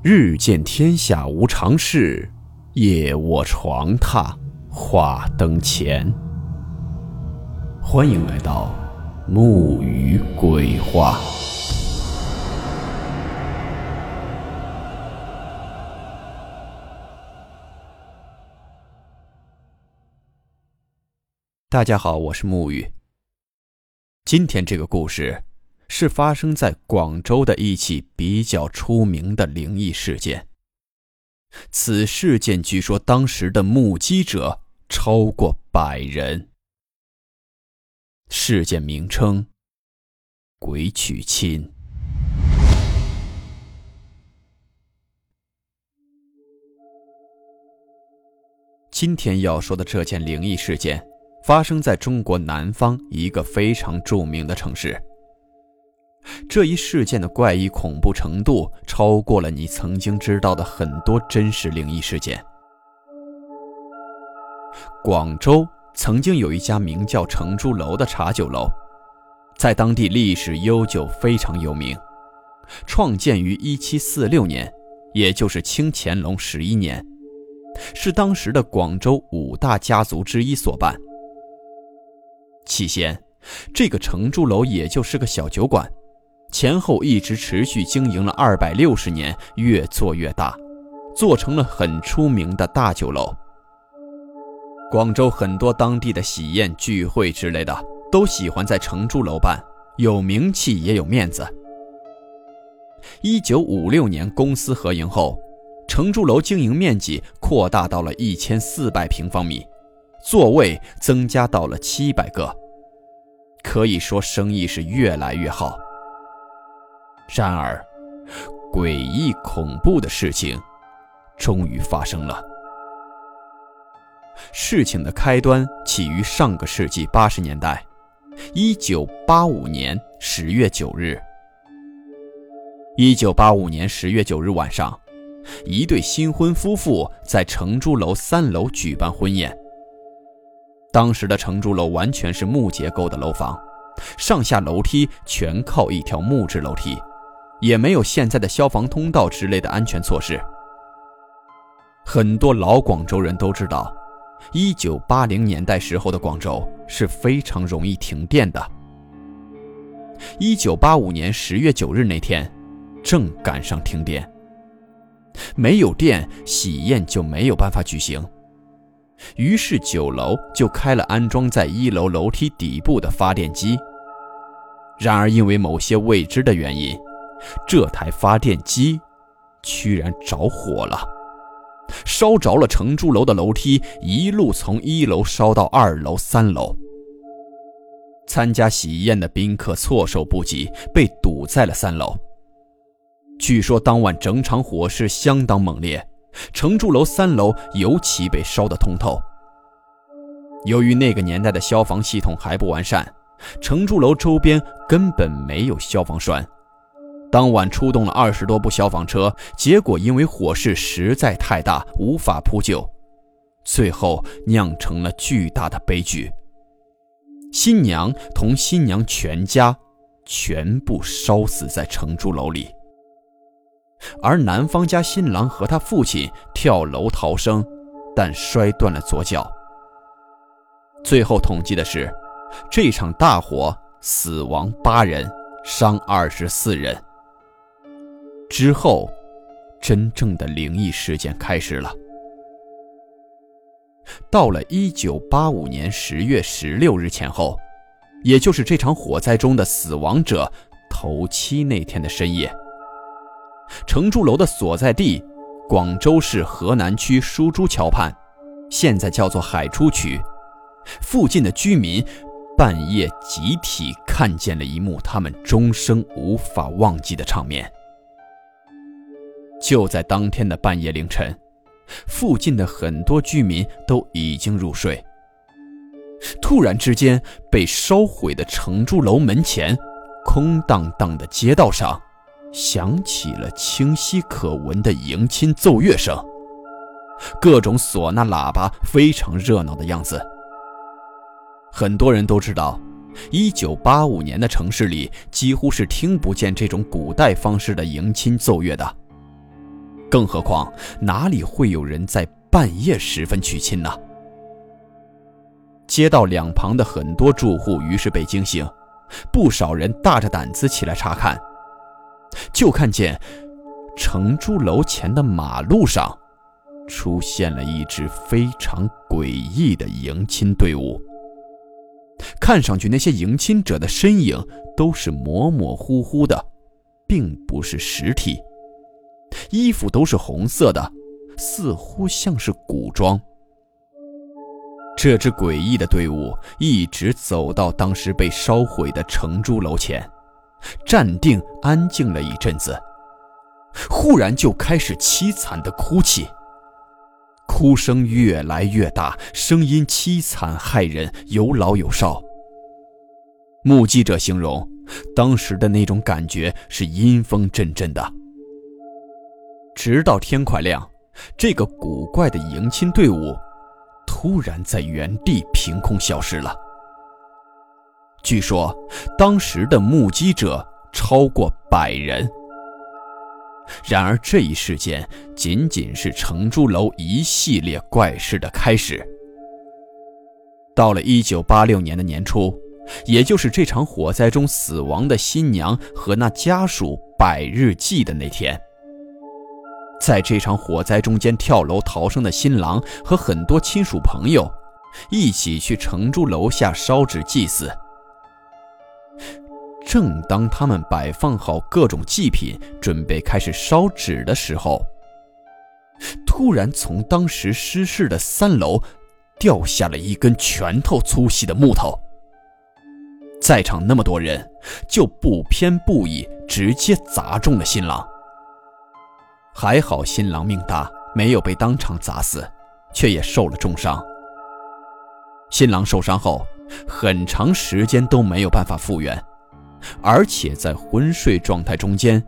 日见天下无常事，夜卧床榻话灯前。欢迎来到木鱼鬼话。大家好，我是木鱼。今天这个故事。是发生在广州的一起比较出名的灵异事件。此事件据说当时的目击者超过百人。事件名称：鬼娶亲。今天要说的这件灵异事件，发生在中国南方一个非常著名的城市。这一事件的怪异恐怖程度超过了你曾经知道的很多真实灵异事件。广州曾经有一家名叫成珠楼的茶酒楼，在当地历史悠久，非常有名。创建于1746年，也就是清乾隆十一年，是当时的广州五大家族之一所办。起先，这个成珠楼也就是个小酒馆。前后一直持续经营了二百六十年，越做越大，做成了很出名的大酒楼。广州很多当地的喜宴、聚会之类的，都喜欢在成珠楼办，有名气也有面子。一九五六年公司合营后，成珠楼经营面积扩大到了一千四百平方米，座位增加到了七百个，可以说生意是越来越好。然而，诡异恐怖的事情终于发生了。事情的开端起于上个世纪八十年代，一九八五年十月九日。一九八五年十月九日晚上，一对新婚夫妇在成珠楼三楼举办婚宴。当时的成珠楼完全是木结构的楼房，上下楼梯全靠一条木质楼梯。也没有现在的消防通道之类的安全措施。很多老广州人都知道，一九八零年代时候的广州是非常容易停电的。一九八五年十月九日那天，正赶上停电，没有电，喜宴就没有办法举行。于是酒楼就开了安装在一楼楼梯底部的发电机。然而因为某些未知的原因，这台发电机居然着火了，烧着了成珠楼的楼梯，一路从一楼烧到二楼、三楼。参加喜宴的宾客措手不及，被堵在了三楼。据说当晚整场火势相当猛烈，成珠楼三楼尤其被烧得通透。由于那个年代的消防系统还不完善，成珠楼周边根本没有消防栓。当晚出动了二十多部消防车，结果因为火势实在太大，无法扑救，最后酿成了巨大的悲剧。新娘同新娘全家全部烧死在成珠楼里，而男方家新郎和他父亲跳楼逃生，但摔断了左脚。最后统计的是，这场大火死亡八人，伤二十四人。之后，真正的灵异事件开始了。到了一九八五年十月十六日前后，也就是这场火灾中的死亡者头七那天的深夜，成珠楼的所在地，广州市河南区书珠桥畔，现在叫做海珠区，附近的居民半夜集体看见了一幕他们终生无法忘记的场面。就在当天的半夜凌晨，附近的很多居民都已经入睡。突然之间，被烧毁的成珠楼门前，空荡荡的街道上，响起了清晰可闻的迎亲奏乐声，各种唢呐、喇叭，非常热闹的样子。很多人都知道，一九八五年的城市里几乎是听不见这种古代方式的迎亲奏乐的。更何况哪里会有人在半夜时分娶亲呢？街道两旁的很多住户于是被惊醒，不少人大着胆子起来查看，就看见承珠楼前的马路上出现了一支非常诡异的迎亲队伍。看上去那些迎亲者的身影都是模模糊糊的，并不是实体。衣服都是红色的，似乎像是古装。这支诡异的队伍一直走到当时被烧毁的城珠楼前，站定安静了一阵子，忽然就开始凄惨的哭泣。哭声越来越大，声音凄惨骇人，有老有少。目击者形容，当时的那种感觉是阴风阵阵的。直到天快亮，这个古怪的迎亲队伍突然在原地凭空消失了。据说，当时的目击者超过百人。然而，这一事件仅仅是承珠楼一系列怪事的开始。到了1986年的年初，也就是这场火灾中死亡的新娘和那家属百日祭的那天。在这场火灾中间跳楼逃生的新郎和很多亲属朋友，一起去承珠楼下烧纸祭祀。正当他们摆放好各种祭品，准备开始烧纸的时候，突然从当时失事的三楼掉下了一根拳头粗细的木头。在场那么多人，就不偏不倚，直接砸中了新郎。还好新郎命大，没有被当场砸死，却也受了重伤。新郎受伤后，很长时间都没有办法复原，而且在昏睡状态中间，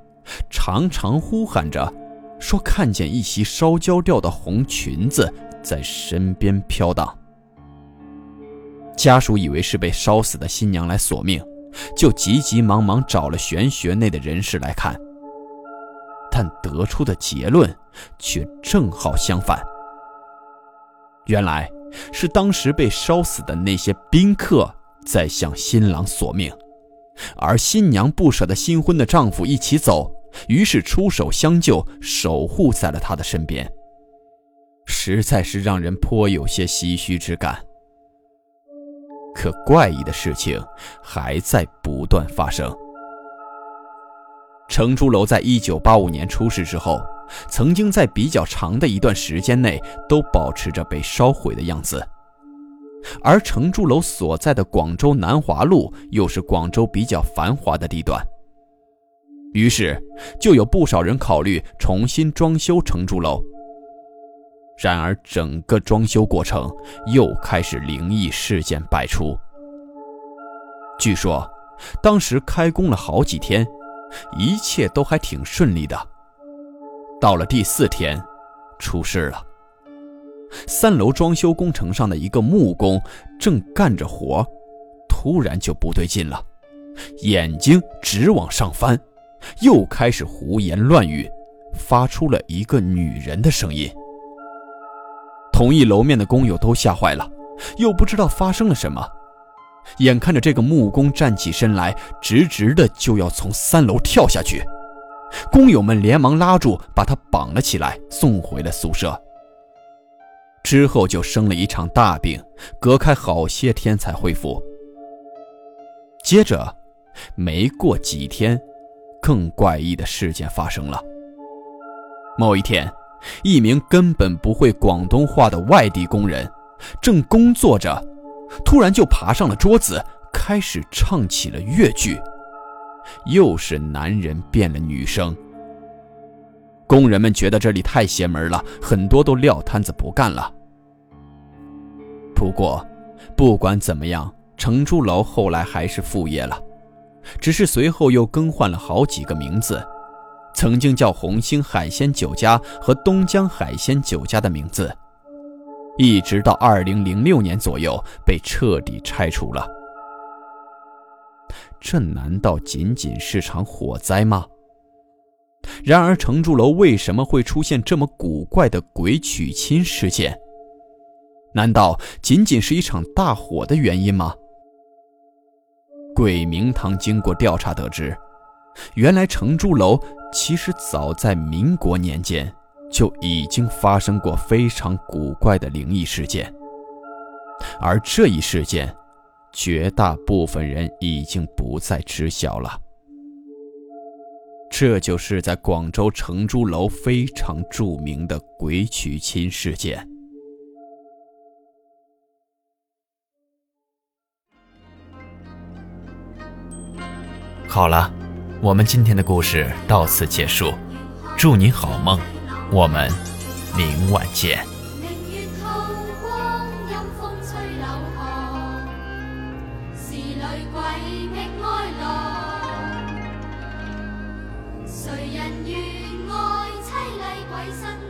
常常呼喊着，说看见一袭烧焦掉的红裙子在身边飘荡。家属以为是被烧死的新娘来索命，就急急忙忙找了玄学内的人士来看。但得出的结论却正好相反。原来是当时被烧死的那些宾客在向新郎索命，而新娘不舍得新婚的丈夫一起走，于是出手相救，守护在了他的身边。实在是让人颇有些唏嘘之感。可怪异的事情还在不断发生。承珠楼在一九八五年出事之后，曾经在比较长的一段时间内都保持着被烧毁的样子。而承珠楼所在的广州南华路又是广州比较繁华的地段，于是就有不少人考虑重新装修承珠楼。然而，整个装修过程又开始灵异事件百出。据说，当时开工了好几天。一切都还挺顺利的，到了第四天，出事了。三楼装修工程上的一个木工正干着活，突然就不对劲了，眼睛直往上翻，又开始胡言乱语，发出了一个女人的声音。同一楼面的工友都吓坏了，又不知道发生了什么。眼看着这个木工站起身来，直直的就要从三楼跳下去，工友们连忙拉住，把他绑了起来，送回了宿舍。之后就生了一场大病，隔开好些天才恢复。接着，没过几天，更怪异的事件发生了。某一天，一名根本不会广东话的外地工人，正工作着。突然就爬上了桌子，开始唱起了越剧，又是男人变了女声。工人们觉得这里太邪门了，很多都撂摊子不干了。不过，不管怎么样，承珠楼后来还是副业了，只是随后又更换了好几个名字，曾经叫红星海鲜酒家和东江海鲜酒家的名字。一直到二零零六年左右被彻底拆除了。这难道仅仅是场火灾吗？然而，承住楼为什么会出现这么古怪的鬼娶亲事件？难道仅仅是一场大火的原因吗？鬼明堂经过调查得知，原来承住楼其实早在民国年间就已经发生过非常古怪的灵异事件，而这一事件，绝大部分人已经不再知晓了。这就是在广州承珠楼非常著名的鬼娶亲事件。好了，我们今天的故事到此结束，祝您好梦，我们明晚见。谁人愿爱凄厉鬼新娘？